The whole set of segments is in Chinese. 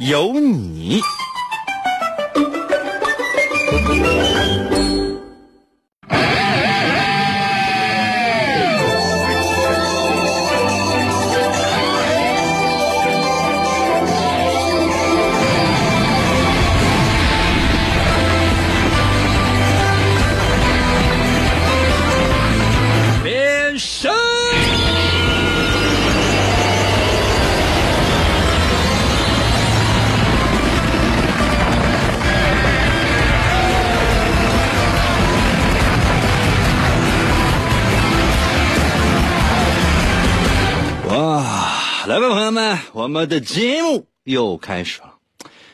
有你。来吧，朋友们，我们的节目又开始了。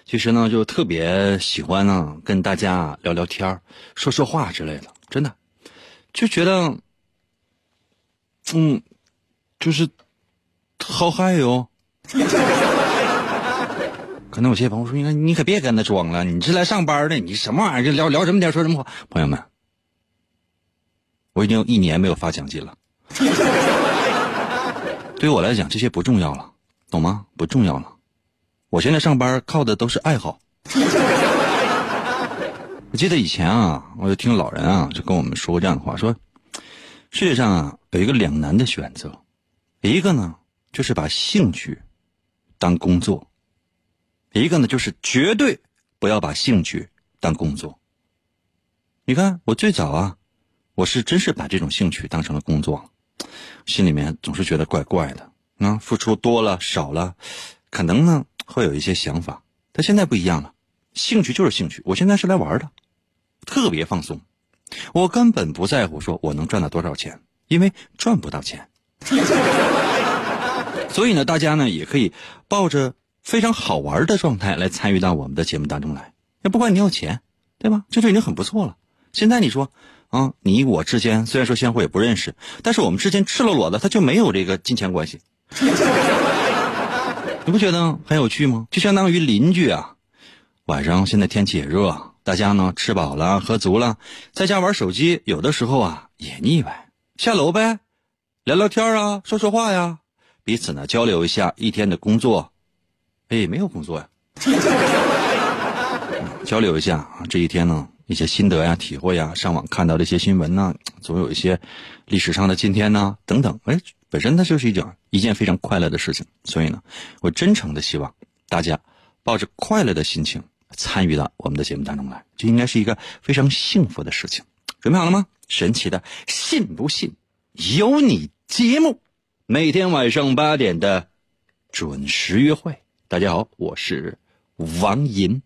其实呢，就特别喜欢呢跟大家聊聊天说说话之类的，真的就觉得，嗯，就是好嗨哟。可能有些朋友说：“你看，你可别跟他装了，你是来上班的，你什么玩意儿？聊聊什么天，说什么话？”朋友们，我已经有一年没有发奖金了。对于我来讲，这些不重要了，懂吗？不重要了。我现在上班靠的都是爱好。我记得以前啊，我就听老人啊就跟我们说过这样的话，说世界上啊有一个两难的选择，一个呢就是把兴趣当工作，一个呢就是绝对不要把兴趣当工作。你看，我最早啊，我是真是把这种兴趣当成了工作。心里面总是觉得怪怪的，啊，付出多了少了，可能呢会有一些想法。但现在不一样了，兴趣就是兴趣，我现在是来玩的，特别放松，我根本不在乎说我能赚到多少钱，因为赚不到钱。所以呢，大家呢也可以抱着非常好玩的状态来参与到我们的节目当中来。也不管你要钱，对吧？这就已经很不错了。现在你说。啊，你我之间虽然说相互也不认识，但是我们之间赤裸裸的，他就没有这个金钱关系。你不觉得很有趣吗？就相当于邻居啊，晚上现在天气也热，大家呢吃饱了喝足了，在家玩手机，有的时候啊也腻歪，下楼呗，聊聊天啊，说说话呀，彼此呢交流一下一天的工作。哎，没有工作呀，交流一下啊，这一天呢。一些心得呀、体会呀，上网看到的一些新闻呢，总有一些历史上的今天呢，等等。哎，本身它就是一件一件非常快乐的事情。所以呢，我真诚的希望大家抱着快乐的心情参与到我们的节目当中来，这应该是一个非常幸福的事情。准备好了吗？神奇的，信不信由你节目，每天晚上八点的准时约会。大家好，我是王银。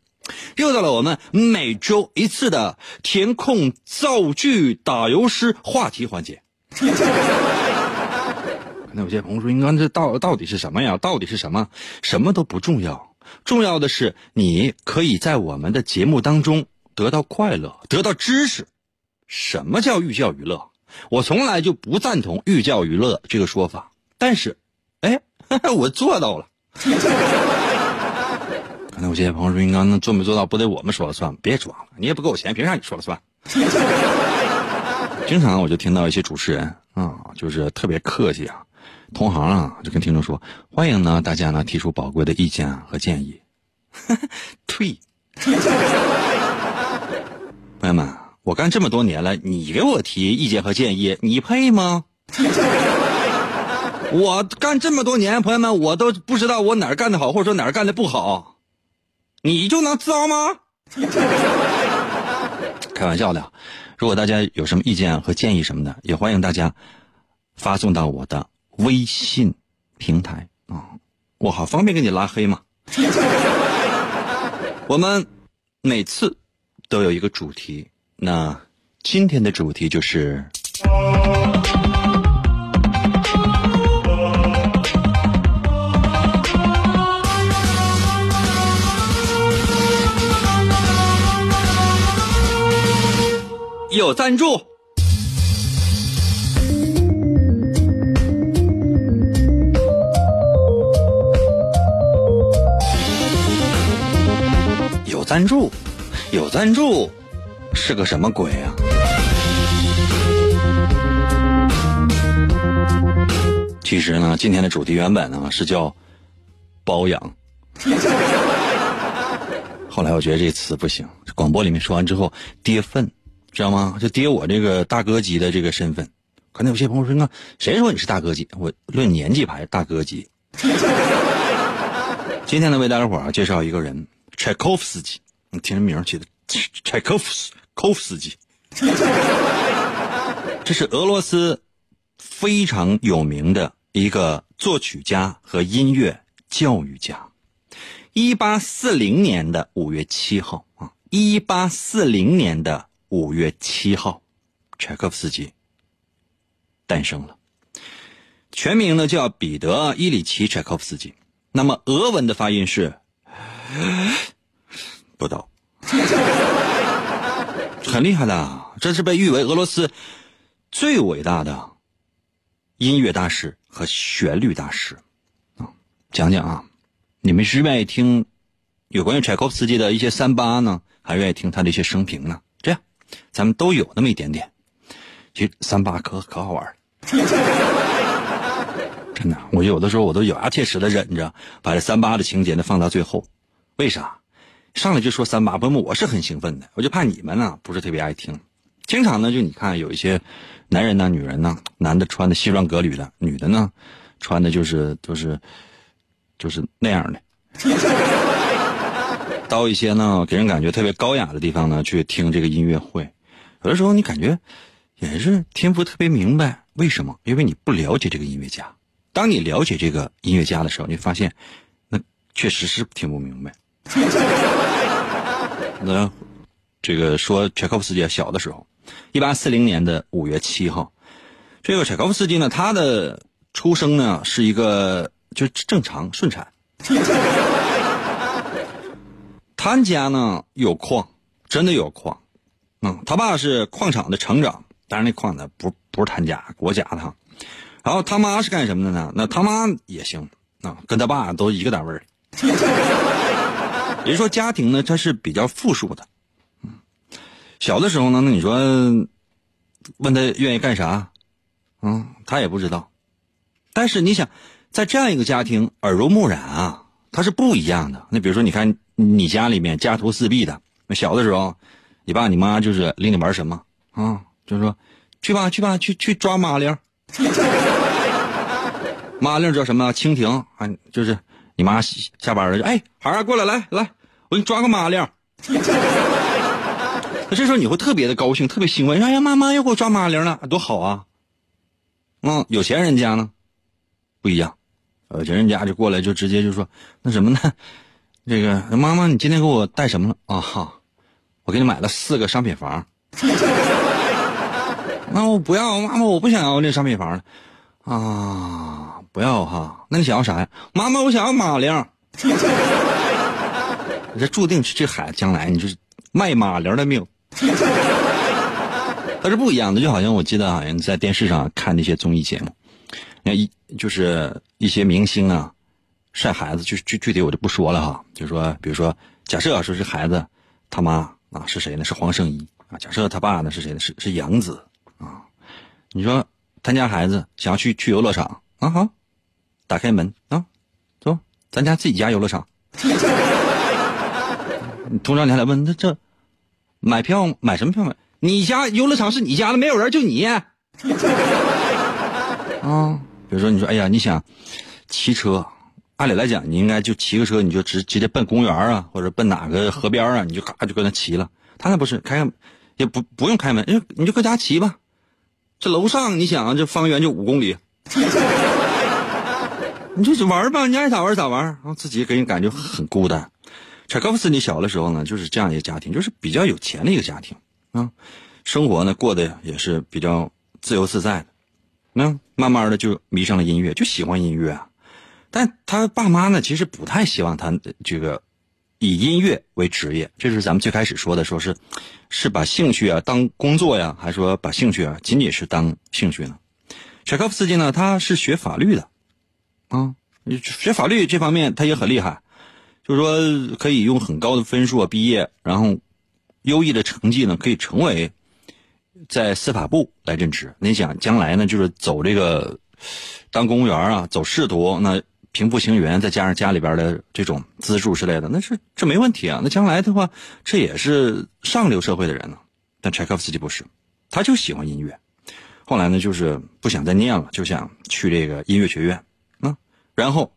又到了我们每周一次的填空造句打油诗话题环节。那有些朋友说：“应该这到到底是什么呀？到底是什么？什么都不重要，重要的是你可以在我们的节目当中得到快乐，得到知识。什么叫寓教于乐？我从来就不赞同寓教于乐这个说法，但是，哎，我做到了。”那有些朋友说：“应该那做没做到，不得我们说了算？别装了，你也不给我钱，凭啥你说了算？” 经常我就听到一些主持人啊，就是特别客气啊，同行啊，就跟听众说：“欢迎呢，大家呢提出宝贵的意见和建议。”退，朋友们，我干这么多年了，你给我提意见和建议，你配吗？我干这么多年，朋友们，我都不知道我哪儿干的好，或者说哪儿干的不好。你就能知道吗？开玩笑的，如果大家有什么意见和建议什么的，也欢迎大家发送到我的微信平台啊，我好方便给你拉黑嘛。我们每次都有一个主题，那今天的主题就是。有赞助。有赞助，有赞助，是个什么鬼啊？其实呢，今天的主题原本呢是叫包养，后来我觉得这词不行，广播里面说完之后跌份，知道吗？就跌我这个大哥级的这个身份。可能有些朋友说：“那谁说你是大哥级？我论年纪排大哥级。”今天呢，为大家伙儿介绍一个人。柴可夫斯基，你听这名起的，柴可夫斯科夫斯基，这是俄罗斯非常有名的一个作曲家和音乐教育家。一八四零年的五月七号啊，一八四零年的五月七号，柴可夫斯基诞生了。全名呢叫彼得·伊里奇·柴可夫斯基，那么俄文的发音是。不到，很厉害的，这是被誉为俄罗斯最伟大的音乐大师和旋律大师啊！讲讲啊，你们是愿意听有关于柴可夫斯基的一些三八呢，还是愿意听他的一些生平呢？咱们都有那么一点点。其实三八可可好玩真的，我有的时候我都咬牙切齿的忍着，把这三八的情节呢放到最后。为啥？上来就说三八，不，我是很兴奋的，我就怕你们呢不是特别爱听。经常呢，就你看有一些男人呢、女人呢，男的穿的西装革履的，女的呢穿的就是都是就是那样的，到一些呢给人感觉特别高雅的地方呢去听这个音乐会，有的时候你感觉也是听不特别明白，为什么？因为你不了解这个音乐家。当你了解这个音乐家的时候，你发现那确实是听不明白。那这个说柴可夫斯基小的时候，一八四零年的五月七号，这个柴可夫斯基呢，他的出生呢是一个就正常顺产。他家呢有矿，真的有矿，嗯，他爸是矿场的厂长，但是那矿呢不不是他家国家的。然后他妈是干什么的呢？那他妈也行啊，跟他爸都一个单位儿。也就是说，家庭呢，他是比较富庶的。嗯，小的时候呢，那你说问他愿意干啥，嗯，他也不知道。但是你想，在这样一个家庭耳濡目染啊，他是不一样的。那比如说，你看你家里面家徒四壁的，那小的时候，你爸你妈就是领你玩什么啊？就是说，去吧去吧去去抓马铃。马铃叫什么？蜻蜓啊，就是。你妈下班了，就哎，孩儿过来，来来，我给你抓个马铃。那 这时候你会特别的高兴，特别兴奋。哎呀，妈妈又给我抓马铃了，多好啊！嗯，有钱人家呢，不一样，有钱人家就过来就直接就说那什么呢？这个妈妈，你今天给我带什么了啊？哈，我给你买了四个商品房。那我不要，妈妈，我不想要那商品房了啊。不要哈，那你想要啥呀？妈妈，我想要马铃。这注定是这孩子将来你就是卖马铃的命。它是不一样的，就好像我记得好像在电视上看那些综艺节目，那一就是一些明星啊晒孩子，就具具体我就不说了哈。就说比如说，假设说是孩子他妈啊是谁呢？是黄圣依啊。假设他爸呢是谁呢？是是杨子啊。你说他家孩子想要去去游乐场啊？好。打开门啊，走，咱家自己家游乐场。通常你还来问，那这买票买什么票买？你家游乐场是你家的，没有人就你。啊，比如说你说，哎呀，你想骑车，按理来讲你应该就骑个车，你就直直接奔公园啊，或者奔哪个河边啊，你就咔就搁那骑了。他那不是开，也不不用开门，你就搁家骑吧。这楼上你想啊，这方圆就五公里。你就玩吧，你爱咋玩咋玩，然后自己给人感觉很孤单。柴可夫斯基小的时候呢，就是这样一个家庭，就是比较有钱的一个家庭啊，生活呢过得也是比较自由自在的。那慢慢的就迷上了音乐，就喜欢音乐啊。但他爸妈呢，其实不太希望他这个以音乐为职业，这是咱们最开始说的，说是是把兴趣啊当工作呀，还是说把兴趣啊仅仅是当兴趣呢？柴可夫斯基呢，他是学法律的，啊，学法律这方面他也很厉害，就是说可以用很高的分数啊毕业，然后优异的成绩呢可以成为在司法部来任职。你想将来呢，就是走这个当公务员啊，走仕途那。平步行云，再加上家里边的这种资助之类的，那是这没问题啊。那将来的话，这也是上流社会的人呢。但柴可夫斯基不是，他就喜欢音乐。后来呢，就是不想再念了，就想去这个音乐学院啊。然后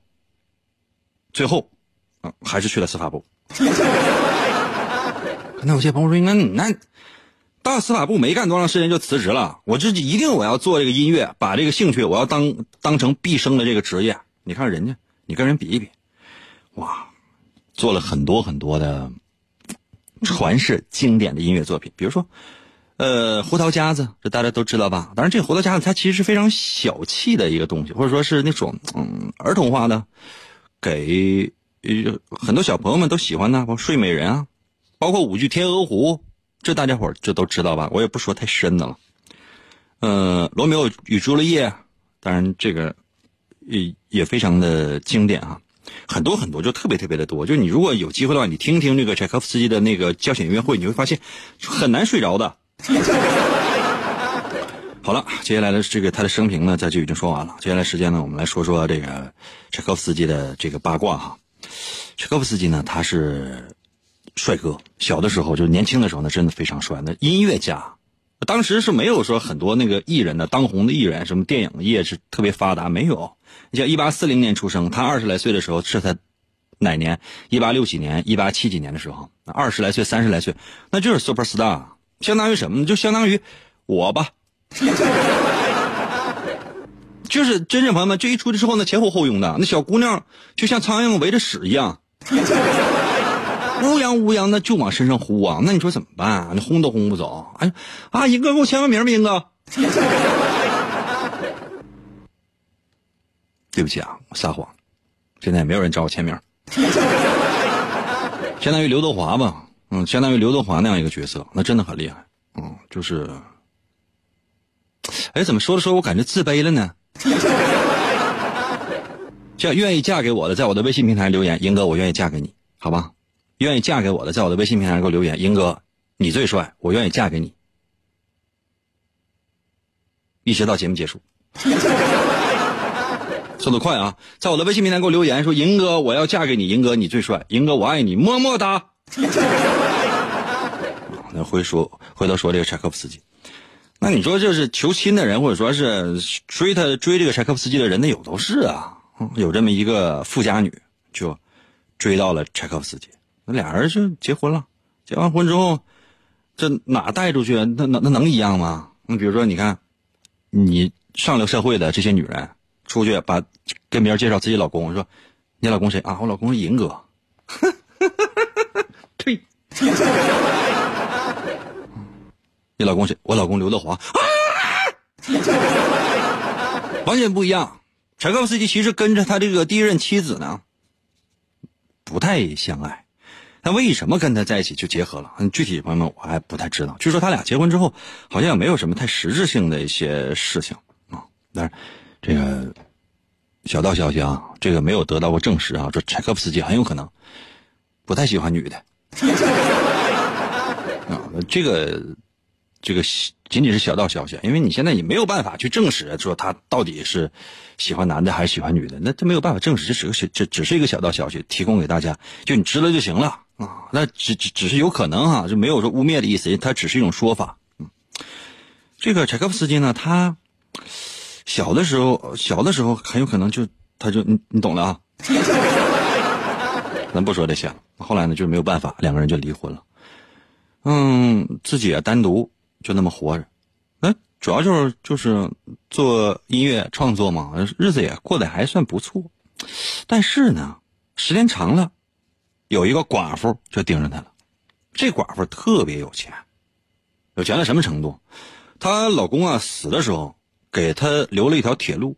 最后啊，还是去了司法部。那有些朋友说：“那那到司法部没干多长时间就辞职了？我这一定我要做这个音乐，把这个兴趣我要当当成毕生的这个职业。”你看人家，你跟人比一比，哇，做了很多很多的传世经典的音乐作品，比如说，呃，胡桃夹子，这大家都知道吧？当然，这胡桃夹子它其实是非常小气的一个东西，或者说是那种嗯儿童化的，给很多小朋友们都喜欢的，包括睡美人啊，包括舞剧《天鹅湖》，这大家伙这都知道吧？我也不说太深的了。呃，罗密欧与朱丽叶，当然这个。也也非常的经典啊，很多很多，就特别特别的多。就你如果有机会的话，你听听这个柴可夫斯基的那个交响音乐会，你会发现很难睡着的。好了，接下来的这个他的生平呢，咱就已经说完了。接下来时间呢，我们来说说这个柴可夫斯基的这个八卦哈。柴可夫斯基呢，他是帅哥，小的时候就年轻的时候呢，真的非常帅。那音乐家。当时是没有说很多那个艺人的当红的艺人，什么电影业是特别发达，没有。你像一八四零年出生，他二十来岁的时候是他哪年？一八六几年、一八七几年的时候，二十来岁、三十来岁，那就是 super star，相当于什么呢？就相当于我吧。就是真正朋友们，这一出去之后呢，前呼后拥的，那小姑娘就像苍蝇围着屎一样。乌泱乌泱的就往身上呼啊！那你说怎么办？你轰都轰不走。哎，啊，英哥给我签个名吧，英哥。对不起啊，我撒谎。现在也没有人找我签名。相当于刘德华吧，嗯，相当于刘德华那样一个角色，那真的很厉害。嗯，就是，哎，怎么说着说着，我感觉自卑了呢？叫愿意嫁给我的，在我的微信平台留言，英哥，我愿意嫁给你，好吧？愿意嫁给我的，在我的微信平台给我留言。英哥，你最帅，我愿意嫁给你。一直到节目结束，速度快啊！在我的微信平台给我留言说：“银哥，我要嫁给你。”银哥，你最帅。银哥，我爱你，么么哒。那回说，回头说这个柴可夫斯基。那你说，这是求亲的人，或者说是追他追这个柴可夫斯基的人，那有都是啊。有这么一个富家女，就追到了柴可夫斯基。那俩人就结婚了，结完婚之后，这哪带出去？那那那能一样吗？你比如说，你看，你上流社会的这些女人出去把跟别人介绍自己老公，说你老公谁啊？我老公是银哥。呸！你老公谁？我老公刘德华。完全不一样。柴可夫斯基其实跟着他这个第一任妻子呢，不太相爱。那为什么跟他在一起就结合了？具体朋友们我还不太知道。据说他俩结婚之后，好像也没有什么太实质性的一些事情啊。但是这个小道消息啊，这个没有得到过证实啊。说柴可夫斯基很有可能不太喜欢女的 啊。这个这个仅仅是小道消息，因为你现在也没有办法去证实说他到底是喜欢男的还是喜欢女的，那他没有办法证实，这只是这只是一个小道消息，提供给大家，就你知道就行了。啊，那只只只是有可能哈，就没有说污蔑的意思，它只是一种说法。嗯，这个柴可夫斯基呢，他小的时候，小的时候很有可能就他就你你懂了啊。咱不说这些了。后来呢，就没有办法，两个人就离婚了。嗯，自己也单独就那么活着。那主要就是就是做音乐创作嘛，日子也过得还算不错。但是呢，时间长了。有一个寡妇就盯着他了，这寡妇特别有钱，有钱到什么程度？她老公啊死的时候给他留了一条铁路，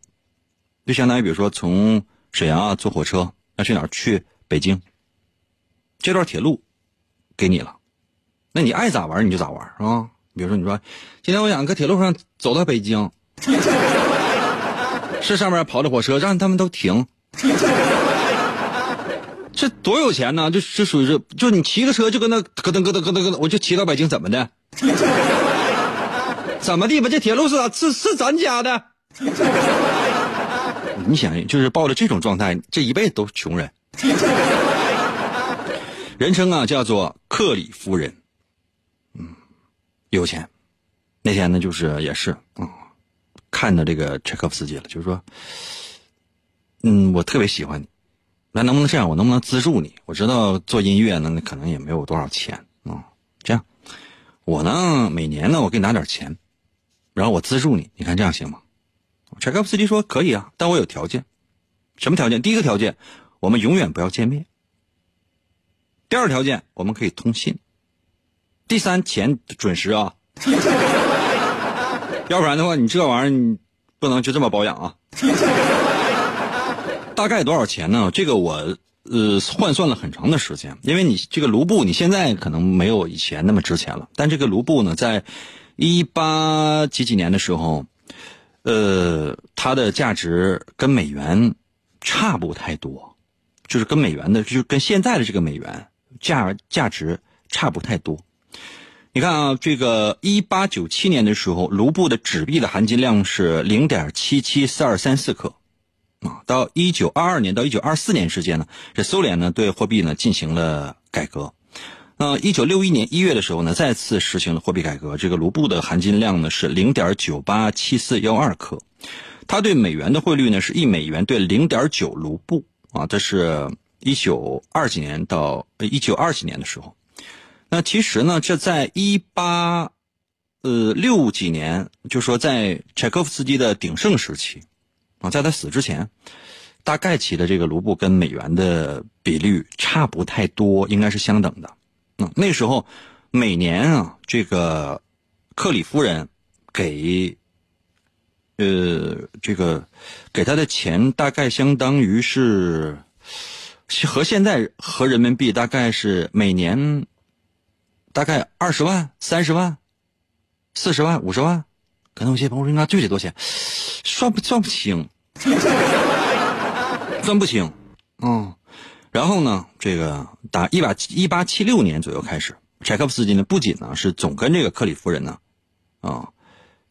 就相当于比如说从沈阳啊坐火车要去哪去北京，这段铁路给你了，那你爱咋玩你就咋玩啊。比如说，你说今天我想搁铁路上走到北京，是上面跑的火车，让他们都停。这多有钱呢？就就属于是，就你骑个车就跟那咯噔咯噔咯噔咯噔，我就骑到北京，怎么的？怎么地吧？这铁路是是是咱家的。你想，就是抱着这种状态，这一辈子都是穷人。人称啊，叫做克里夫人。嗯，有钱。那天呢，就是也是啊，看到这个柴可夫斯基了，就是说，嗯，我特别喜欢你。那能不能这样？我能不能资助你？我知道做音乐呢，可能也没有多少钱啊。这样，我呢每年呢，我给你拿点钱，然后我资助你。你看这样行吗？柴可夫斯基说可以啊，但我有条件。什么条件？第一个条件，我们永远不要见面。第二条件，我们可以通信。第三，钱准时啊，要不然的话，你这玩意儿你不能就这么保养啊。大概多少钱呢？这个我呃换算了很长的时间，因为你这个卢布你现在可能没有以前那么值钱了，但这个卢布呢，在一八几几年的时候，呃，它的价值跟美元差不太多，就是跟美元的，就是跟现在的这个美元价价值差不太多。你看啊，这个一八九七年的时候，卢布的纸币的含金量是零点七七四二三四克。啊，到一九二二年到一九二四年之间呢，这苏联呢对货币呢进行了改革。那一九六一年一月的时候呢，再次实行了货币改革。这个卢布的含金量呢是零点九八七四幺二克，它对美元的汇率呢是一美元兑零点九卢布啊。这是一九二几年到一九二几年的时候。那其实呢，这在一八呃六几年，就说在柴可夫斯基的鼎盛时期。啊，在他死之前，大概其的这个卢布跟美元的比率差不太多，应该是相等的。嗯，那时候每年啊，这个克里夫人给呃这个给他的钱大概相当于是和现在和人民币大概是每年大概二十万、三十万、四十万、五十万。可能有些朋友说：“应该具体多少钱？算不算不清？算不清。嗯，然后呢，这个打一八一八七六年左右开始，柴可夫斯基呢不仅呢是总跟这个克里夫人呢啊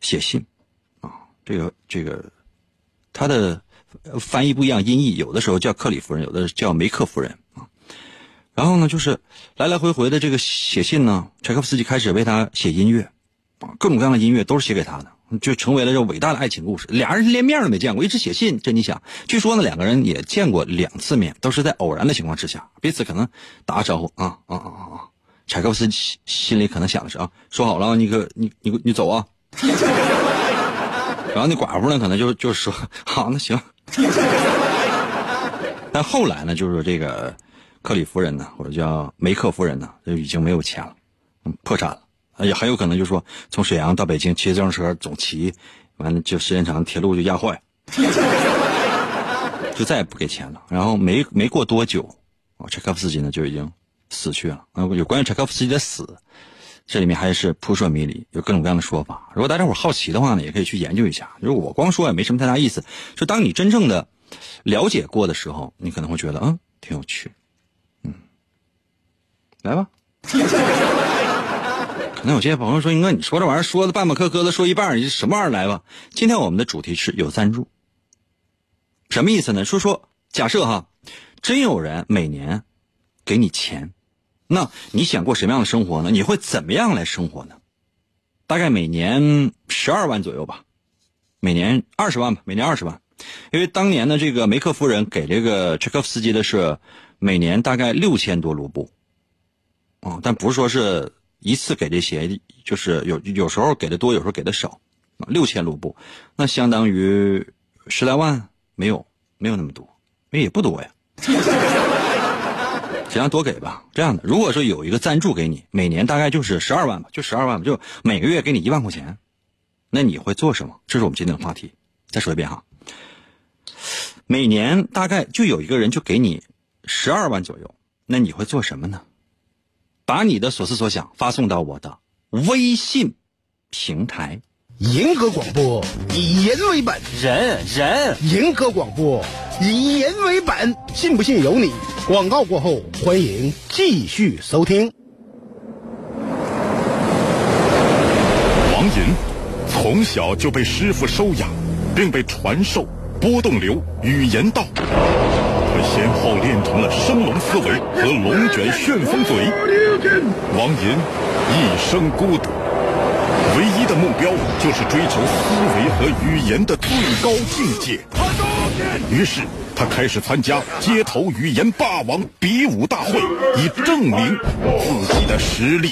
写信啊，这个这个他的翻译不一样，音译有的时候叫克里夫人，有的叫梅克夫人啊。然后呢，就是来来回回的这个写信呢，柴可夫斯基开始为他写音乐啊，各种各样的音乐都是写给他的。就成为了这伟大的爱情故事。俩人连面都没见过，一直写信。这你想，据说呢，两个人也见过两次面，都是在偶然的情况之下，彼此可能打个招呼啊啊啊啊！柴可夫斯基心里可能想的是啊，说好了，你可你你你走啊。然后那寡妇呢，可能就就说好，那行。但后来呢，就是这个克里夫人呢，或者叫梅克夫人呢，就已经没有钱了，嗯，破产了。也很有可能就是说，从沈阳到北京骑自行车总骑，完了就时间长，铁路就压坏，就再也不给钱了。然后没没过多久，啊，柴可夫斯基呢就已经死去了。啊，有关于柴可夫斯基的死，这里面还是扑朔迷离，有各种各样的说法。如果大家伙好奇的话呢，也可以去研究一下。就是我光说也没什么太大意思。就当你真正的了解过的时候，你可能会觉得，嗯，挺有趣。嗯，来吧。那有些朋友说：“英哥，你说这玩意儿说的半半磕磕的，说一半，你什么玩意儿来吧？”今天我们的主题是有赞助，什么意思呢？说说假设哈，真有人每年给你钱，那你想过什么样的生活呢？你会怎么样来生活呢？大概每年十二万左右吧，每年二十万吧，每年二十万，因为当年的这个梅克夫人给这个柴可夫斯基的是每年大概六千多卢布，哦，但不是说是。一次给这些，就是有有时候给的多，有时候给的少，六千卢布，那相当于十来万，没有没有那么多，那也不多呀。尽量多给吧。这样的，如果说有一个赞助给你，每年大概就是十二万吧，就十二万吧，就每个月给你一万块钱，那你会做什么？这是我们今天的话题。再说一遍哈，每年大概就有一个人就给你十二万左右，那你会做什么呢？把你的所思所想发送到我的微信平台。银河广播以人为本，人人银河广播以人为本，信不信由你。广告过后，欢迎继续收听。王银从小就被师傅收养，并被传授波动流语言道。他先后练成了升龙思维和龙卷旋风嘴。王银一生孤独。唯一的目标就是追求思维和语言的最高境界。于是他开始参加街头语言霸王比武大会，以证明自己的实力。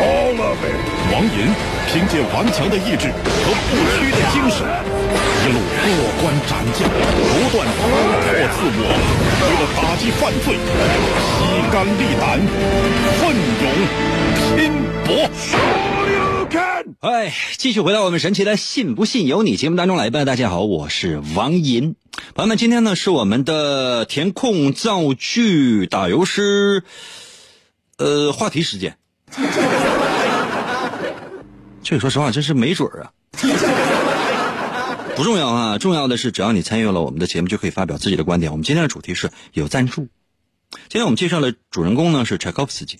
王银凭借顽强的意志和不屈的精神，一路过关斩将，不断突破自我，为了打击犯罪，披肝沥胆，奋勇拼搏。哎，继续回到我们神奇的“信不信由你”节目当中来吧。大家好，我是王银。朋友们，今天呢是我们的填空造句打油诗，呃，话题时间。这个说实话，真是没准儿啊。不重要啊，重要的是只要你参与了我们的节目，就可以发表自己的观点。我们今天的主题是有赞助。今天我们介绍的主人公呢是柴可夫斯基，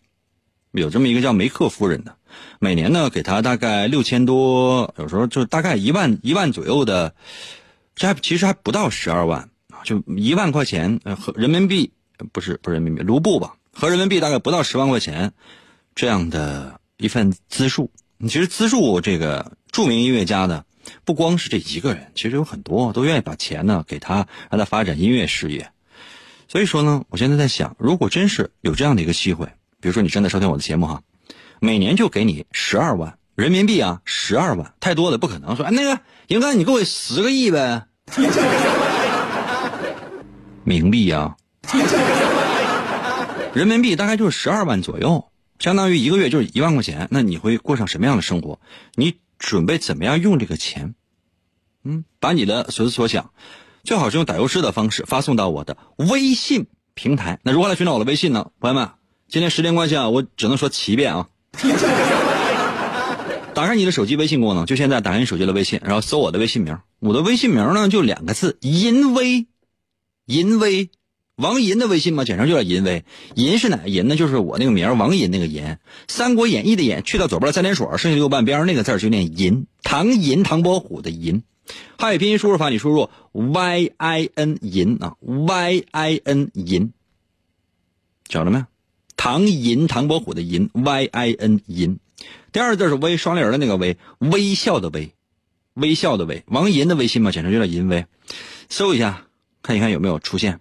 有这么一个叫梅克夫人的，每年呢给他大概六千多，有时候就大概一万一万左右的，这还其实还不到十二万啊，就一万块钱和人民币不是不是人民币卢布吧，和人民币大概不到十万块钱这样的一份资助。其实资助这个著名音乐家的不光是这一个人，其实有很多都愿意把钱呢给他，让他发展音乐事业。所以说呢，我现在在想，如果真是有这样的一个机会，比如说你正在收听我的节目哈，每年就给你十二万人民币啊，十二万太多了，不可能说，哎，那个应该你给我十个亿呗，冥币啊，人民币大概就是十二万左右。相当于一个月就是一万块钱，那你会过上什么样的生活？你准备怎么样用这个钱？嗯，把你的所思所想，最好是用打油诗的方式发送到我的微信平台。那如何来寻找我的微信呢？朋友们，今天时间关系啊，我只能说七遍啊。打开你的手机微信功能，就现在打开你手机的微信，然后搜我的微信名。我的微信名呢就两个字：淫威，淫威。王银的微信嘛，简称就叫银威。银是哪个银呢？就是我那个名王银那个银。《三国演义》的演去掉左边的三点水，剩下右半边那个字就念银。唐银，唐伯虎的银。汉语拼音输入法，你输入 y i n 银啊，y i n 银，找着没？唐银，唐伯虎的银，y i n 银。第二个字是微，双立人的那个微，微笑的微，微笑的微。王银的微信嘛，简称就叫银威。搜一下，看一看有没有出现。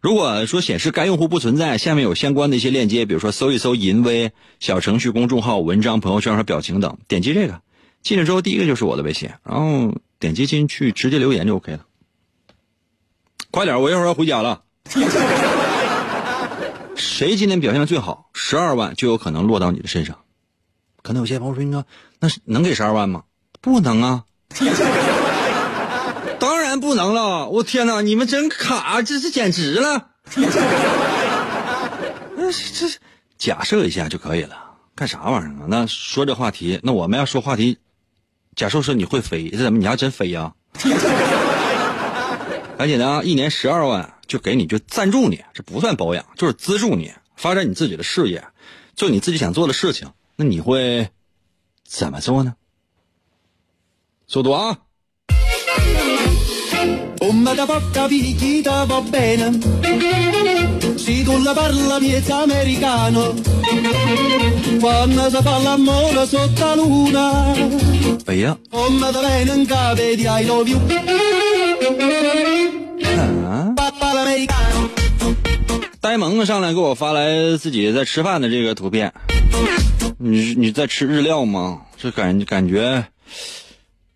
如果说显示该用户不存在，下面有相关的一些链接，比如说搜一搜“淫威”小程序、公众号、文章、朋友圈和表情等，点击这个，进去之后第一个就是我的微信，然后点击进去直接留言就 OK 了。快点，我一会儿要回家了。谁今天表现最好，十二万就有可能落到你的身上。可能有些朋友说：“哥，那是能给十二万吗？”不能啊。不能了！我天哪，你们真卡，这是简直了！那 这假设一下就可以了，干啥玩意儿啊？那说这话题，那我们要说话题，假设说你会飞，这怎么你还真飞呀？赶紧的啊！一年十二万就给你，就赞助你，这不算保养，就是资助你发展你自己的事业，做你自己想做的事情。那你会怎么做呢？速度啊！哎呀！呆萌上来给我发来自己在吃饭的这个图片，你你在吃日料吗？这感感觉，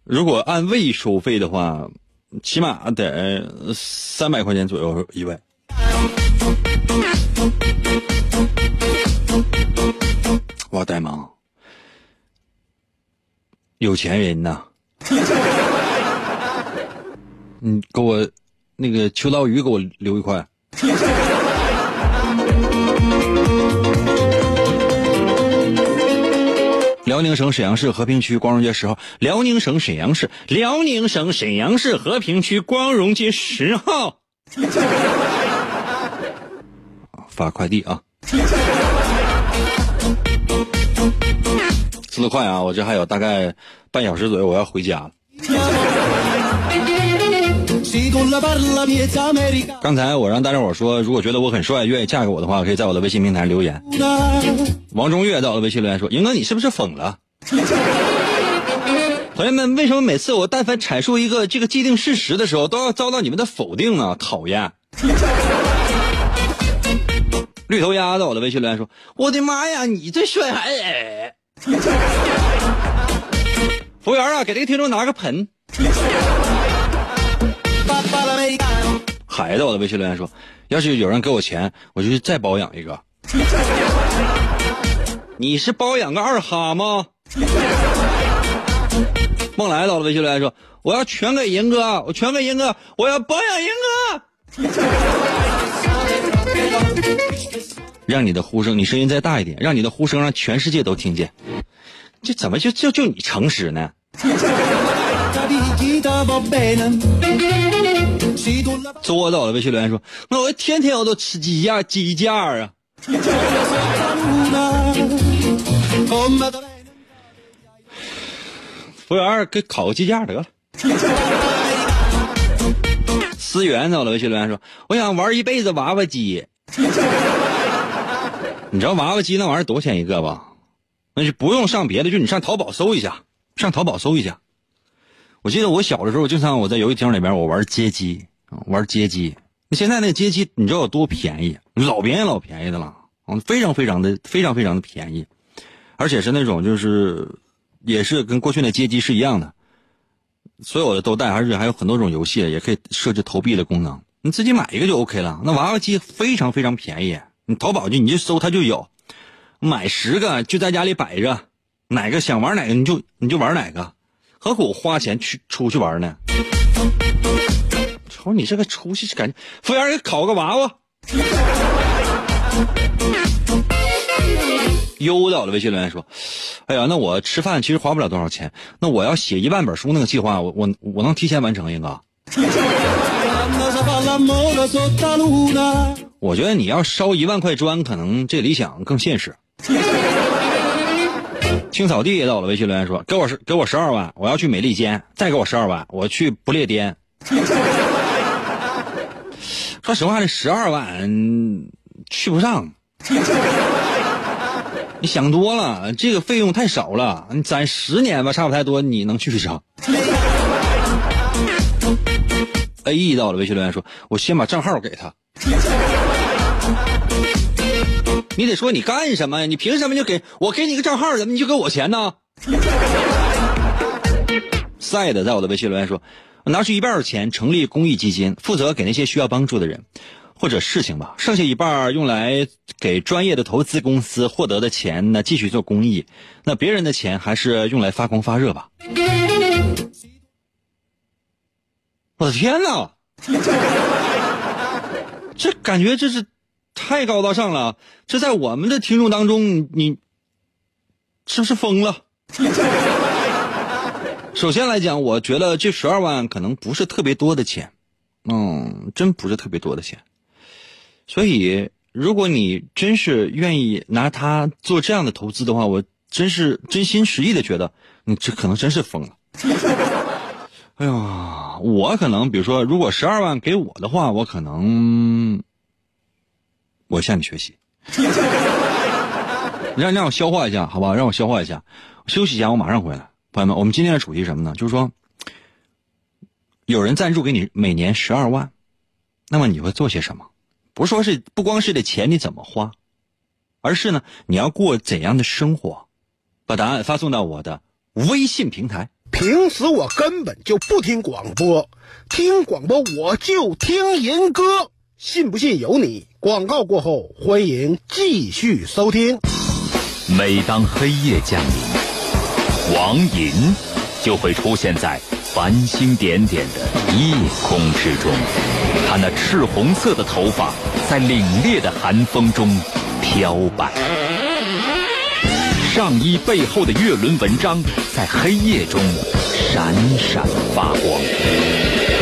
如果按位收费的话。起码得三百块钱左右一位。哇，呆萌，有钱人呐！你给我那个秋刀鱼给我留一块。辽宁省沈阳市和平区光荣街十号。辽宁省沈阳市，辽宁省沈阳市和平区光荣街十号。发快递啊！速度快啊！我这还有大概半小时左右，我要回家了。刚才我让大家伙说，如果觉得我很帅，愿意嫁给我的话，可以在我的微信平台留言。王中岳在我的微信留言说：“英哥，你是不是疯了？” 朋友们，为什么每次我但凡阐述一个这个既定事实的时候，都要遭到你们的否定呢？讨厌！绿头鸭在我的微信留言说：“我的妈呀，你这帅还……” 服务员啊，给这个听众拿个盆。海在我的微信留言说：“要是有人给我钱，我就去再包养一个。”你是包养个二哈吗？梦来到了微信留言说：“我要全给银哥，我全给银哥，我要包养银哥。”让你的呼声，你声音再大一点，让你的呼声让全世界都听见。这怎么就就就你诚实呢？作到了微信留言说：“那我天天我都吃鸡架鸡架啊。”服务员给烤个鸡架得了。思源到了微信留言说：“我想玩一辈子娃娃机。”你知道娃娃机那玩意儿多少钱一个吧？那就不用上别的，就你上淘宝搜一下，上淘宝搜一下。我记得我小的时候，经常我在游戏厅里边，我玩街机，玩街机。那现在那街机你知道有多便宜？老便宜老便宜的了，非常非常的非常非常的便宜，而且是那种就是，也是跟过去那街机是一样的，所有的都带，而且还有很多种游戏，也可以设置投币的功能。你自己买一个就 OK 了。那娃娃机非常非常便宜。你淘宝去，你就搜它就有，买十个就在家里摆着，哪个想玩哪个你就你就玩哪个，何苦花钱去出去玩呢？瞅你这个出息，感觉服务员给烤个娃娃。优到了微信留言说：“哎呀，那我吃饭其实花不了多少钱，那我要写一万本书那个计划，我我我能提前完成一个。”我觉得你要烧一万块砖，可能这理想更现实。青草地也到了，微信留言说：“给我十给我十二万，我要去美利坚；再给我十二万，我去不列颠。”说实话，这十二万去不上。你想多了，这个费用太少了。你攒十年吧，差不太多，你能去上。A E 到了，微信留言说：“我先把账号给他。”你得说你干什么呀？你凭什么就给我给你个账号，怎么你就给我钱呢？赛的在我的微信留言说：“拿出一半的钱成立公益基金，负责给那些需要帮助的人或者事情吧，剩下一半用来给专业的投资公司获得的钱呢，继续做公益。那别人的钱还是用来发光发热吧。”我的天哪！这感觉这是太高大上了。这在我们的听众当中，你是不是疯了？首先来讲，我觉得这十二万可能不是特别多的钱，嗯，真不是特别多的钱。所以，如果你真是愿意拿它做这样的投资的话，我真是真心实意的觉得你这可能真是疯了。哎呀，我可能比如说，如果十二万给我的话，我可能我向你学习。让让我消化一下，好吧？让我消化一下，休息一下，我马上回来。朋友们，我们今天的主题什么呢？就是说，有人赞助给你每年十二万，那么你会做些什么？不是说是不光是这钱你怎么花，而是呢你要过怎样的生活？把答案发送到我的微信平台。平时我根本就不听广播，听广播我就听人歌，信不信由你。广告过后，欢迎继续收听。每当黑夜降临，王银就会出现在繁星点点的夜空之中。他那赤红色的头发在凛冽的寒风中飘摆，上衣背后的月轮纹章在黑夜中闪闪发光。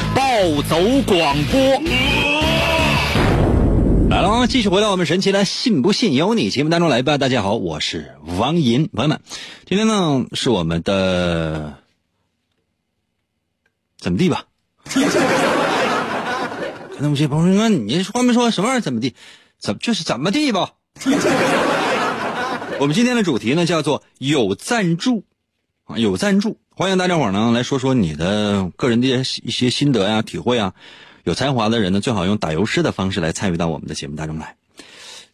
暴走广播。来了，继续回到我们神奇的“信不信由你”节目当中来吧。大家好，我是王银，朋友们，今天呢是我们的怎么地吧？可能有些朋友说，你说没说什么玩意儿？怎么地？怎么就是怎么地吧？我们今天的主题呢叫做有赞助啊，有赞助，欢迎大家伙呢来说说你的个人的一些心得呀、体会啊。有才华的人呢，最好用打油诗的方式来参与到我们的节目当中来。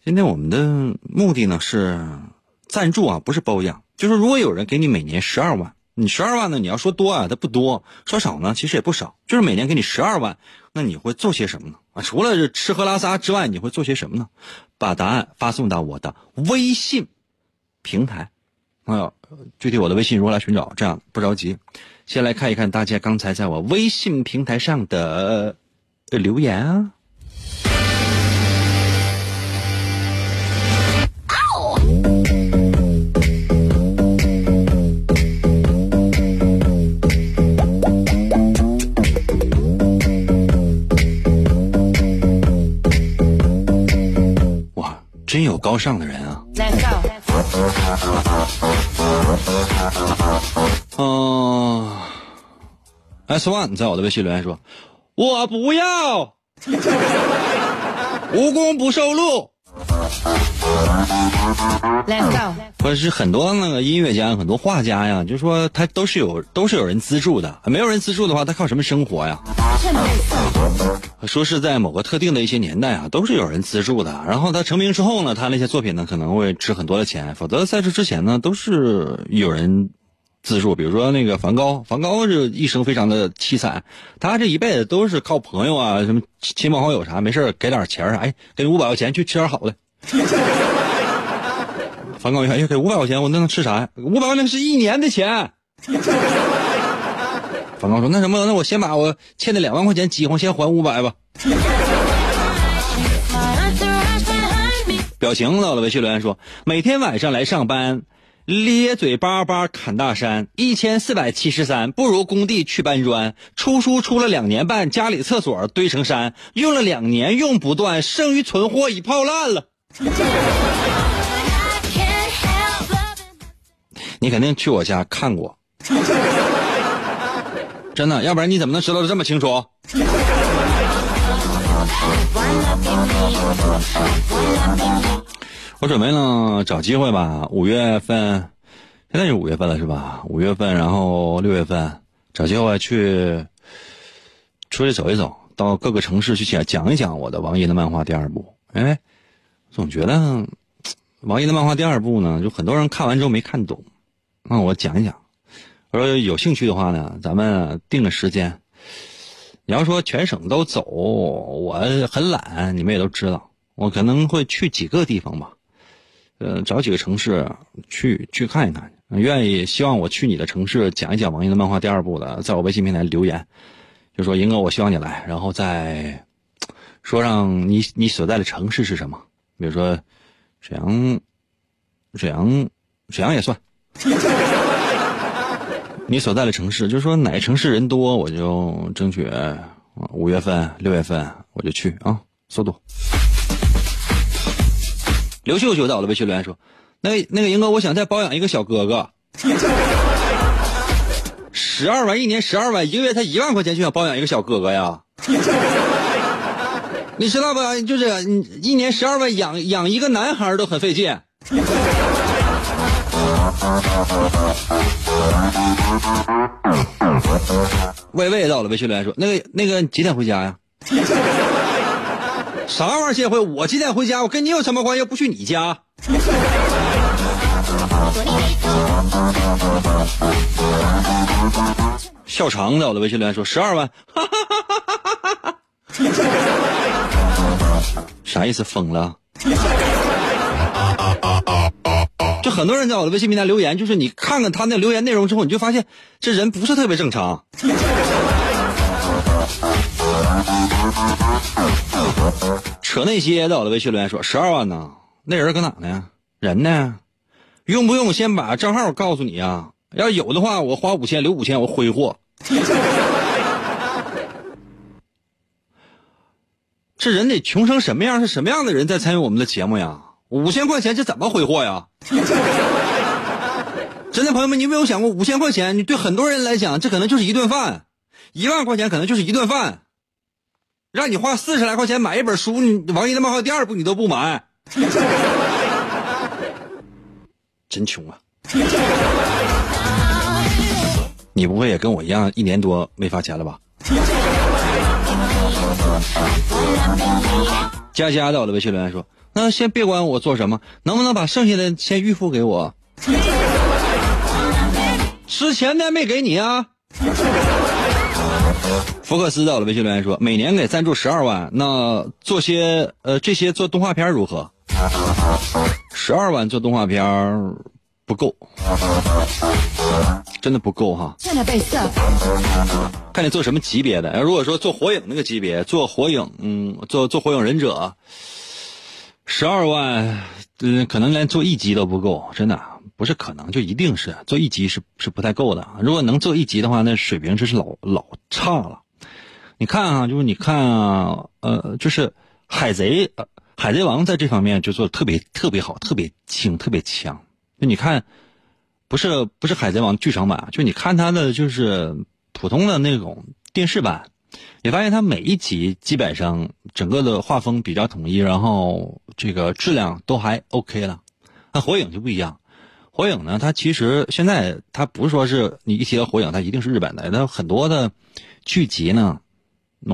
今天我们的目的呢是赞助啊，不是包养。就是如果有人给你每年十二万，你十二万呢，你要说多啊，它不多；说少呢，其实也不少。就是每年给你十二万，那你会做些什么呢？啊，除了这吃喝拉撒之外，你会做些什么呢？把答案发送到我的微信平台。朋友，具体我的微信如何来寻找？这样不着急，先来看一看大家刚才在我微信平台上的。留言啊！哇，真有高尚的人啊！嗯，S One 在我的微信留言说。我不要，无功不受禄。Let's go。或者是很多那个音乐家、很多画家呀，就说他都是有都是有人资助的，没有人资助的话，他靠什么生活呀？说是在某个特定的一些年代啊，都是有人资助的。然后他成名之后呢，他那些作品呢可能会值很多的钱，否则在这之前呢，都是有人。资助，比如说那个梵高，梵高这一生非常的凄惨，他这一辈子都是靠朋友啊，什么亲朋好友啥，没事给点钱啥，哎，给你五百块钱去吃点好的。梵高一看，哎，给五百块钱，我那能吃啥呀？五百块钱是一年的钱。梵高说：“那什么，那我先把我欠的两万块钱饥荒先还五百吧。”表情到了，微信留言说：“每天晚上来上班。”咧嘴巴巴砍大山，一千四百七十三，不如工地去搬砖。出书出了两年半，家里厕所堆成山，用了两年用不断，剩余存货已泡烂了。你肯定去我家看过，真的，要不然你怎么能知道的这么清楚？我准备呢，找机会吧。五月份，现在是五月份了，是吧？五月份，然后六月份，找机会去出去走一走，到各个城市去讲讲一讲我的王爷的漫画第二部。哎，总觉得王爷的漫画第二部呢，就很多人看完之后没看懂。那我讲一讲。我说有兴趣的话呢，咱们定个时间。你要说全省都走，我很懒，你们也都知道，我可能会去几个地方吧。呃，找几个城市去去看一看，愿意希望我去你的城市讲一讲王英的漫画第二部的，在我微信平台留言，就说英哥，我希望你来，然后再说让你你所在的城市是什么，比如说沈阳，沈阳，沈阳也算，你所在的城市，就是说哪个城市人多，我就争取五月份、六月份我就去啊，速度。刘秀秀在我的微信留言说：“那那个英哥，我想再包养一个小哥哥。”十二万一年十二万，一个月才一万块钱就想包养一个小哥哥呀？你知道吧？就是一年十二万养养一个男孩都很费劲。喂喂到了，微信留言说：“那个那个几点回家呀？” 啥玩意儿？结婚？我几点回家？我跟你有什么关系？又不去你家。笑场的，我的微信留言说十二万，啥意思？疯了？就很多人在我的微信平台留言，就是你看看他那留言内容之后，你就发现这人不是特别正常。扯那些在我的微信留言说十二万呢？那人搁哪呢？人呢？用不用先把账号告诉你啊？要有的话，我花五千留五千，我挥霍。这人得穷成什么样？是什么样的人在参与我们的节目呀？五千块钱这怎么挥霍呀？真的朋友们，你有没有想过，五千块钱，你对很多人来讲，这可能就是一顿饭；一万块钱可能就是一顿饭。让你花四十来块钱买一本书，你《王一的漫画》第二部你都不买，真穷啊！你不会也跟我一样一年多没发钱了吧？佳佳在我的微信留言说：“那先别管我做什么，能不能把剩下的先预付给我？之前的没给你啊？”福克斯在我的微信留言说：“每年给赞助十二万，那做些呃这些做动画片如何？十二万做动画片不够，真的不够哈。看你做什么级别的。如果说做火影那个级别，做火影，嗯，做做火影忍者，十二万，嗯，可能连做一集都不够，真的不是可能，就一定是做一集是是不太够的。如果能做一集的话，那水平真是老老差了。你看啊，就是你看啊，呃，就是海贼，海贼王在这方面就做的特别特别好，特别轻，特别强。就你看，不是不是海贼王剧场版，就你看他的就是普通的那种电视版，你发现它每一集基本上整个的画风比较统一，然后这个质量都还 OK 了。那火影就不一样，火影呢，它其实现在它不是说是你一提到火影，它一定是日本的，它很多的剧集呢，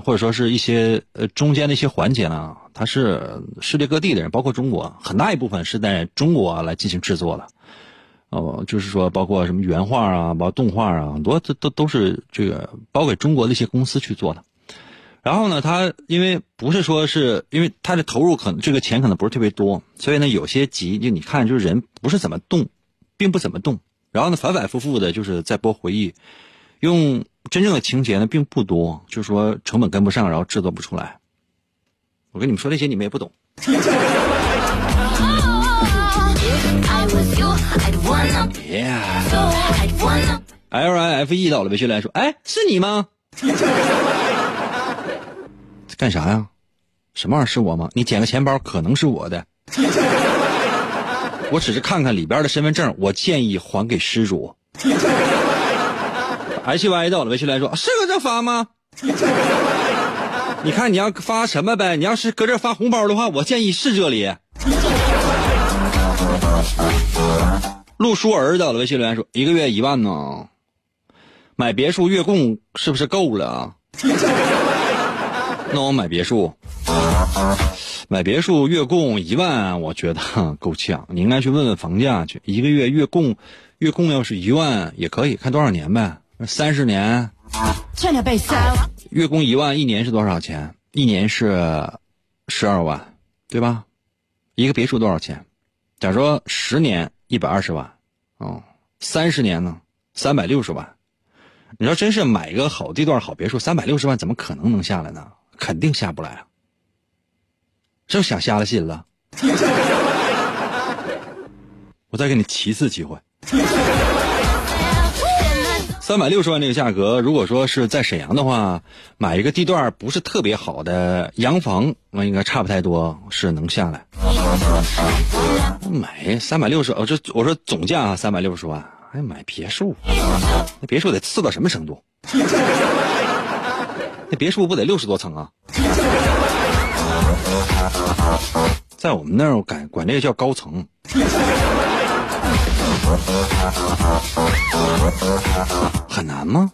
或者说是一些呃中间的一些环节呢。它是世界各地的人，包括中国，很大一部分是在中国来进行制作的。哦，就是说，包括什么原画啊，包括动画啊，很多都都都是这个包给中国的一些公司去做的。然后呢，他因为不是说是因为他的投入可能这个钱可能不是特别多，所以呢，有些集就你看就是人不是怎么动，并不怎么动。然后呢，反反复复的就是在播回忆，用真正的情节呢并不多，就是说成本跟不上，然后制作不出来。我跟你们说这些，你们也不懂。L I F E 到了，微信来说：“哎，是你吗？干啥呀？什么玩意儿是我吗？你捡个钱包，可能是我的。我只是看看里边的身份证，我建议还给失主。H Y 到了，微信来说：是搁这发吗？”你看你要发什么呗？你要是搁这发红包的话，我建议是这里。陆叔儿的微信留言说：“一个月一万呢，买别墅月供是不是够了？” 那我买别墅，买别墅月供一万，我觉得够呛。你应该去问问房价去，一个月月供，月供要是一万也可以，看多少年呗，三十年。月供一万，一年是多少钱？一年是十二万，对吧？一个别墅多少钱？假如说十年一百二十万，哦，三十年呢，三百六十万。你说真是买一个好地段、好别墅，三百六十万怎么可能能下来呢？肯定下不来啊！这想瞎了心了。我再给你七次机会。三百六十万这个价格，如果说是在沈阳的话，买一个地段不是特别好的洋房，那应该差不太多是能下来。买三百六十，哦，这我说总价啊，三百六十万，还买别墅？那别墅得次到什么程度？那别墅不得六十多层啊？在我们那儿我管管这个叫高层。很难吗？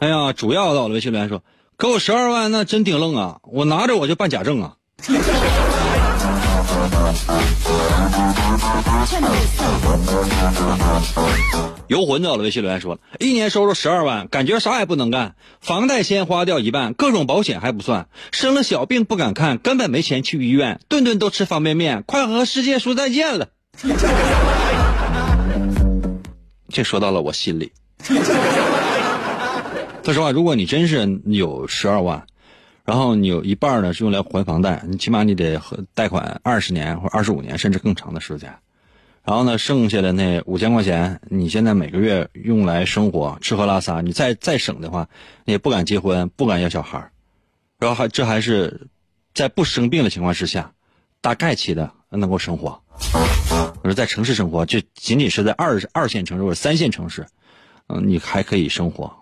哎呀，主要到了微信留言说，给我十二万，那真顶愣啊！我拿着我就办假证啊！游魂到了微信留言说，一年收入十二万，感觉啥也不能干，房贷先花掉一半，各种保险还不算，生了小病不敢看，根本没钱去医院，顿顿都吃方便面，快和世界说再见了。这说到了我心里。说实话，如果你真是有十二万，然后你有一半呢是用来还房贷，你起码你得贷款二十年或二十五年，甚至更长的时间。然后呢，剩下的那五千块钱，你现在每个月用来生活、吃喝拉撒，你再再省的话，你也不敢结婚，不敢要小孩然后还这还是在不生病的情况之下，大概期的能够生活。我说在城市生活，就仅仅是在二二线城市或者三线城市，嗯，你还可以生活。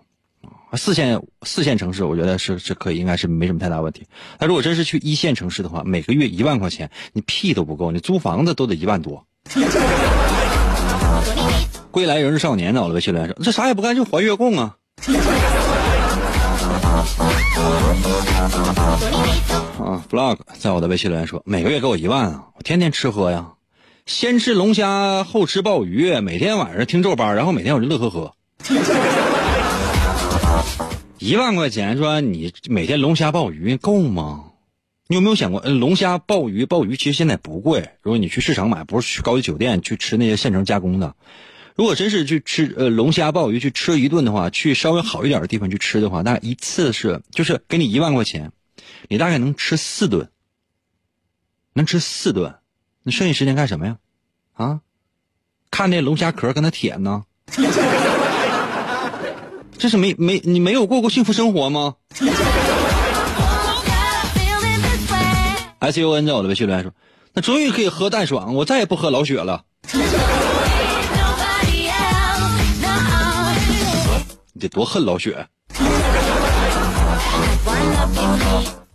四线四线城市，我觉得是是可以，应该是没什么太大问题。那如果真是去一线城市的话，每个月一万块钱，你屁都不够，你租房子都得一万多。归来仍是少年，呢，我的微信留言说：“这啥也不干就还月供啊！”啊，blog 在我的微信留言说：“每个月给我一万啊，我天天吃喝呀，先吃龙虾，后吃鲍鱼，每天晚上听皱班，然后每天我就乐呵呵。”一万块钱说你每天龙虾鲍鱼够吗？你有没有想过，嗯龙虾、鲍鱼、鲍鱼其实现在不贵。如果你去市场买，不是去高级酒店去吃那些现成加工的。如果真是去吃呃龙虾、鲍鱼去吃一顿的话，去稍微好一点的地方去吃的话，大概一次是就是给你一万块钱，你大概能吃四顿，能吃四顿。你剩下时间干什么呀？啊？看那龙虾壳跟那舔呢？这是没没你没有过过幸福生活吗？S U N 在我的微信留言说：“那终于可以喝淡爽，我再也不喝老雪了。”你得多恨老雪。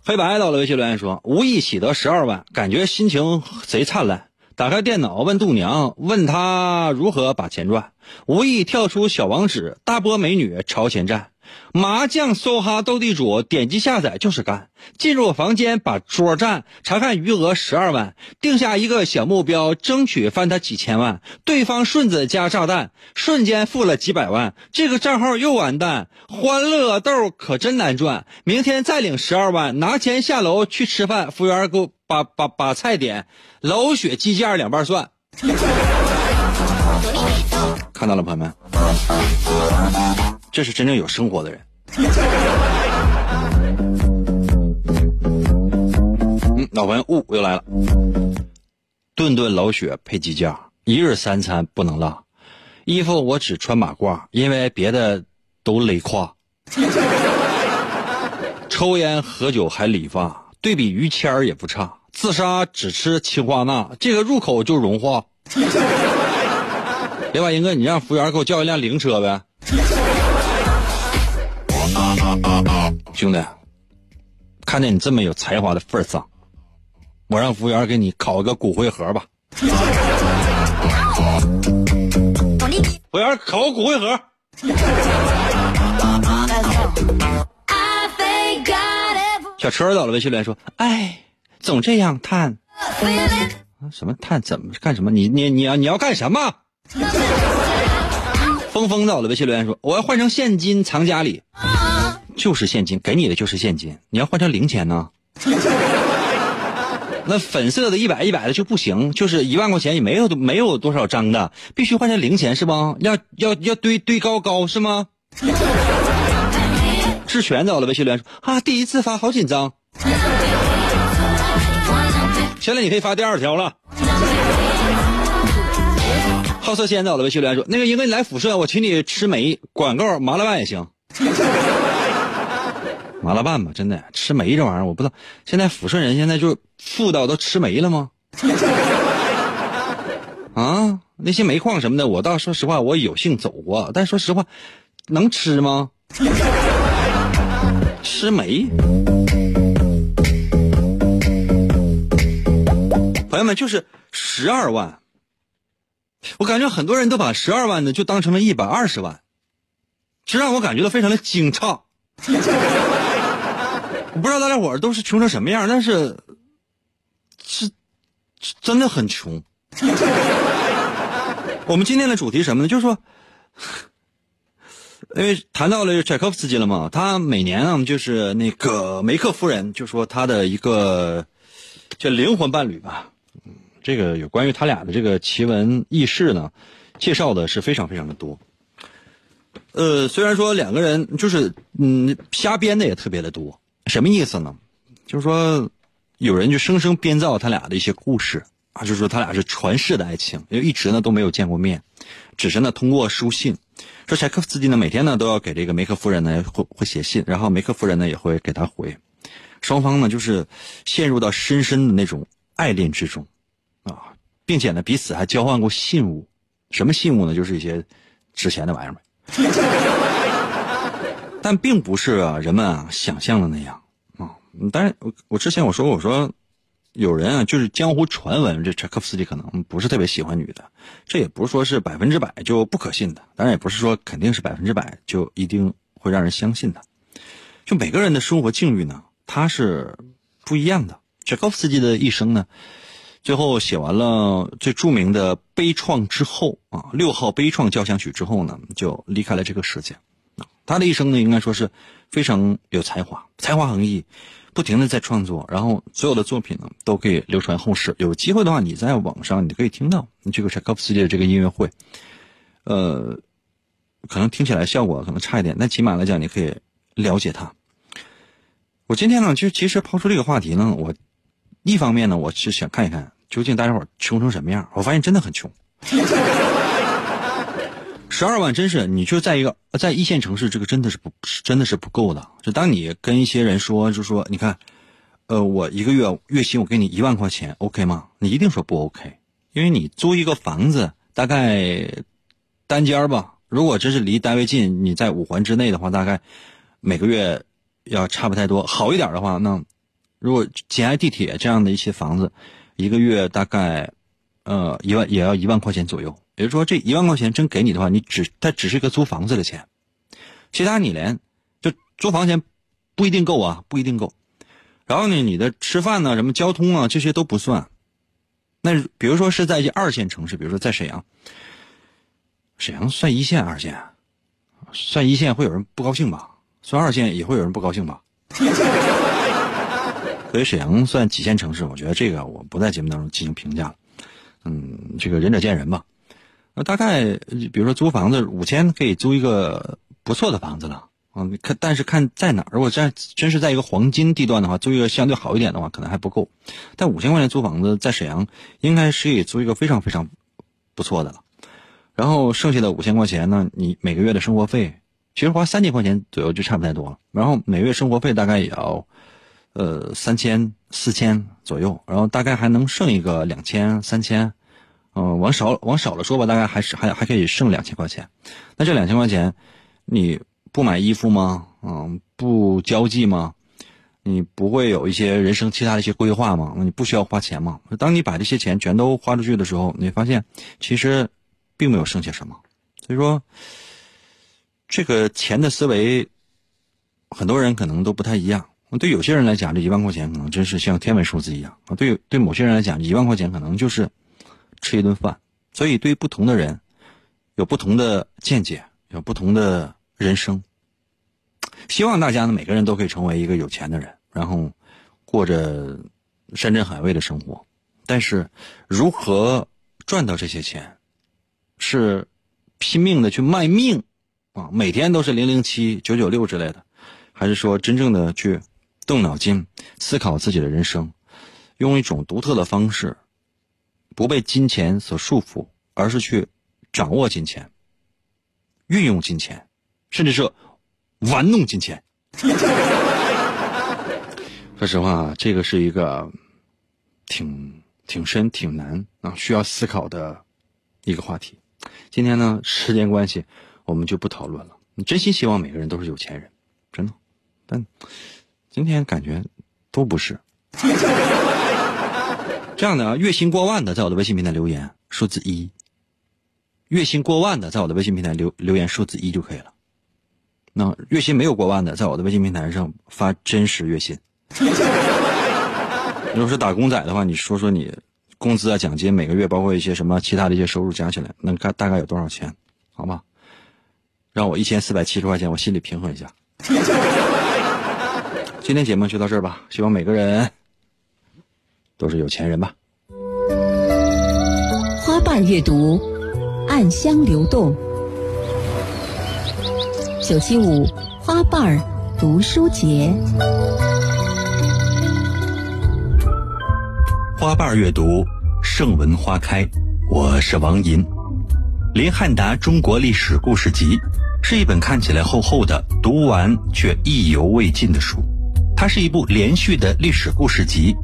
黑白到了微信留言说：“无意喜得十二万，感觉心情贼灿烂。打开电脑问度娘，问他如何把钱赚。无意跳出小网址，大波美女朝前站。”麻将梭哈斗地主，点击下载就是干。进入房间把桌占，查看余额十二万，定下一个小目标，争取翻他几千万。对方顺子加炸弹，瞬间付了几百万，这个账号又完蛋。欢乐豆可真难赚，明天再领十二万，拿钱下楼去吃饭。服务员给我把把把菜点，老雪鸡架两瓣蒜。看到了，朋友们。这是真正有生活的人。嗯，老朋友雾又来了。顿顿老雪配鸡架，一日三餐不能落。衣服我只穿马褂，因为别的都勒胯。抽烟喝酒还理发，对比于谦儿也不差。自杀只吃氰化钠，这个入口就融化。别把英哥，你让服务员给我叫一辆灵车呗。兄弟，看在你这么有才华的份上，我让服务员给你烤个骨灰盒吧。服务员烤个骨灰盒。小车到了，微信留言说：“哎，总这样叹，什么叹？怎么干什么？你你你要你要干什么？” 峰峰到了，微信留言说：“我要换成现金藏家里。”就是现金，给你的就是现金。你要换成零钱呢？那粉色的一百一百的就不行，就是一万块钱也没有没有多少张的，必须换成零钱是吧？要要要堆堆高高是吗？志全走了，微信留言说啊，第一次发好紧张。现在你可以发第二条了。好色仙走了，微信留言说那个英哥你来辐射，我请你吃梅管够麻辣拌也行。麻辣拌吧，真的吃煤这玩意儿，我不知道。现在抚顺人现在就富到都吃煤了吗？啊，那些煤矿什么的，我倒说实话，我有幸走过，但说实话，能吃吗？吃煤？朋友们，就是十二万，我感觉很多人都把十二万呢就当成了一百二十万，这让我感觉到非常的惊诧。我不知道大家伙儿都是穷成什么样，但是是真的很穷。我们今天的主题什么呢？就是说，因为谈到了柴可夫斯基了嘛，他每年啊，就是那个梅克夫人，就说他的一个叫灵魂伴侣吧，这个有关于他俩的这个奇闻异事呢，介绍的是非常非常的多。呃，虽然说两个人就是嗯瞎编的也特别的多，什么意思呢？就是说有人就生生编造他俩的一些故事啊，就是说他俩是传世的爱情，因为一直呢都没有见过面，只是呢通过书信，说柴可夫斯基呢每天呢都要给这个梅克夫人呢会会写信，然后梅克夫人呢也会给他回，双方呢就是陷入到深深的那种爱恋之中啊，并且呢彼此还交换过信物，什么信物呢？就是一些值钱的玩意儿。但并不是啊，人们啊想象的那样啊。当然，我我之前我说，我说有人啊，就是江湖传闻，这柴可夫斯基可能不是特别喜欢女的，这也不是说是百分之百就不可信的，当然也不是说肯定是百分之百就一定会让人相信的。就每个人的生活境遇呢，他是不一样的。柴可夫斯基的一生呢，最后写完了最著名的《悲怆》之后啊，六号悲怆交响曲之后呢，就离开了这个世界。他的一生呢，应该说是非常有才华，才华横溢，不停的在创作，然后所有的作品呢都可以流传后世。有机会的话，你在网上你可以听到这个柴可夫斯基的这个音乐会，呃，可能听起来效果可能差一点，但起码来讲你可以了解他。我今天呢，就其实抛出这个话题呢，我一方面呢，我是想看一看究竟大家伙穷成什么样。我发现真的很穷。十二万真是，你就在一个在一线城市，这个真的是不真的是不够的。就当你跟一些人说，就说你看，呃，我一个月月薪我给你一万块钱，OK 吗？你一定说不 OK，因为你租一个房子，大概单间吧，如果真是离单位近，你在五环之内的话，大概每个月要差不太多。好一点的话，那如果紧挨地铁这样的一些房子，一个月大概呃一万也要一万块钱左右。也就是说，这一万块钱真给你的话，你只它只是一个租房子的钱，其他你连就租房钱不一定够啊，不一定够。然后呢，你的吃饭呢、什么交通啊这些都不算。那比如说是在一二线城市，比如说在沈阳，沈阳算一线、二线，算一线会有人不高兴吧？算二线也会有人不高兴吧？所以沈阳算几线城市？我觉得这个我不在节目当中进行评价了。嗯，这个仁者见仁吧。那大概比如说租房子五千可以租一个不错的房子了嗯，看但是看在哪儿，如果在真是在一个黄金地段的话，租一个相对好一点的话，可能还不够。但五千块钱租房子在沈阳应该是可以租一个非常非常不错的了。然后剩下的五千块钱呢，你每个月的生活费其实花三千块钱左右就差不太多了。然后每月生活费大概也要呃三千四千左右，然后大概还能剩一个两千三千。嗯，往少往少了说吧，大概还是还还可以剩两千块钱。那这两千块钱，你不买衣服吗？嗯，不交际吗？你不会有一些人生其他的一些规划吗？你不需要花钱吗？当你把这些钱全都花出去的时候，你发现其实并没有剩下什么。所以说，这个钱的思维，很多人可能都不太一样。对有些人来讲，这一万块钱可能真是像天文数字一样啊。对对，某些人来讲，一万块钱可能就是。吃一顿饭，所以对于不同的人，有不同的见解，有不同的人生。希望大家呢，每个人都可以成为一个有钱的人，然后过着山珍海味的生活。但是，如何赚到这些钱，是拼命的去卖命啊，每天都是零零七、九九六之类的，还是说真正的去动脑筋思考自己的人生，用一种独特的方式？不被金钱所束缚，而是去掌握金钱、运用金钱，甚至是玩弄金钱。说实话，这个是一个挺挺深、挺难啊，需要思考的一个话题。今天呢，时间关系，我们就不讨论了。你真心希望每个人都是有钱人，真的。但今天感觉都不是。这样的啊，月薪过万的，在我的微信平台留言数字一。月薪过万的，在我的微信平台留留言数字一就可以了。那月薪没有过万的，在我的微信平台上发真实月薪。如果是打工仔的话，你说说你工资啊、奖金每个月，包括一些什么其他的一些收入加起来，能看大概有多少钱？好吗，让我一千四百七十块钱，我心里平衡一下。今天节目就到这儿吧，希望每个人都是有钱人吧。花瓣阅读，暗香流动。九七五花瓣儿读书节。花瓣阅读，盛文花开。我是王银。林汉达《中国历史故事集》是一本看起来厚厚的、读完却意犹未尽的书。它是一部连续的历史故事集，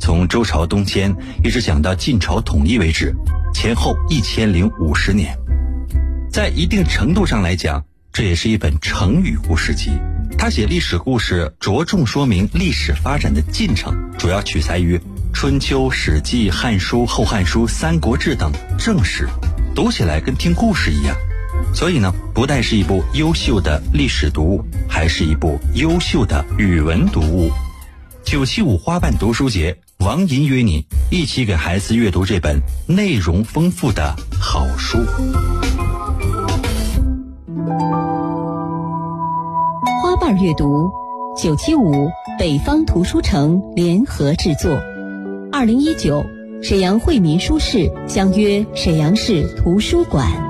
从周朝东迁一直讲到晋朝统一为止，前后一千零五十年。在一定程度上来讲，这也是一本成语故事集。他写历史故事，着重说明历史发展的进程，主要取材于。春秋、史记、汉书、后汉书、三国志等正史，读起来跟听故事一样，所以呢，不但是一部优秀的历史读物，还是一部优秀的语文读物。九七五花瓣读书节，王银约你一起给孩子阅读这本内容丰富的好书。花瓣阅读，九七五北方图书城联合制作。二零一九，沈阳惠民书市相约沈阳市图书馆。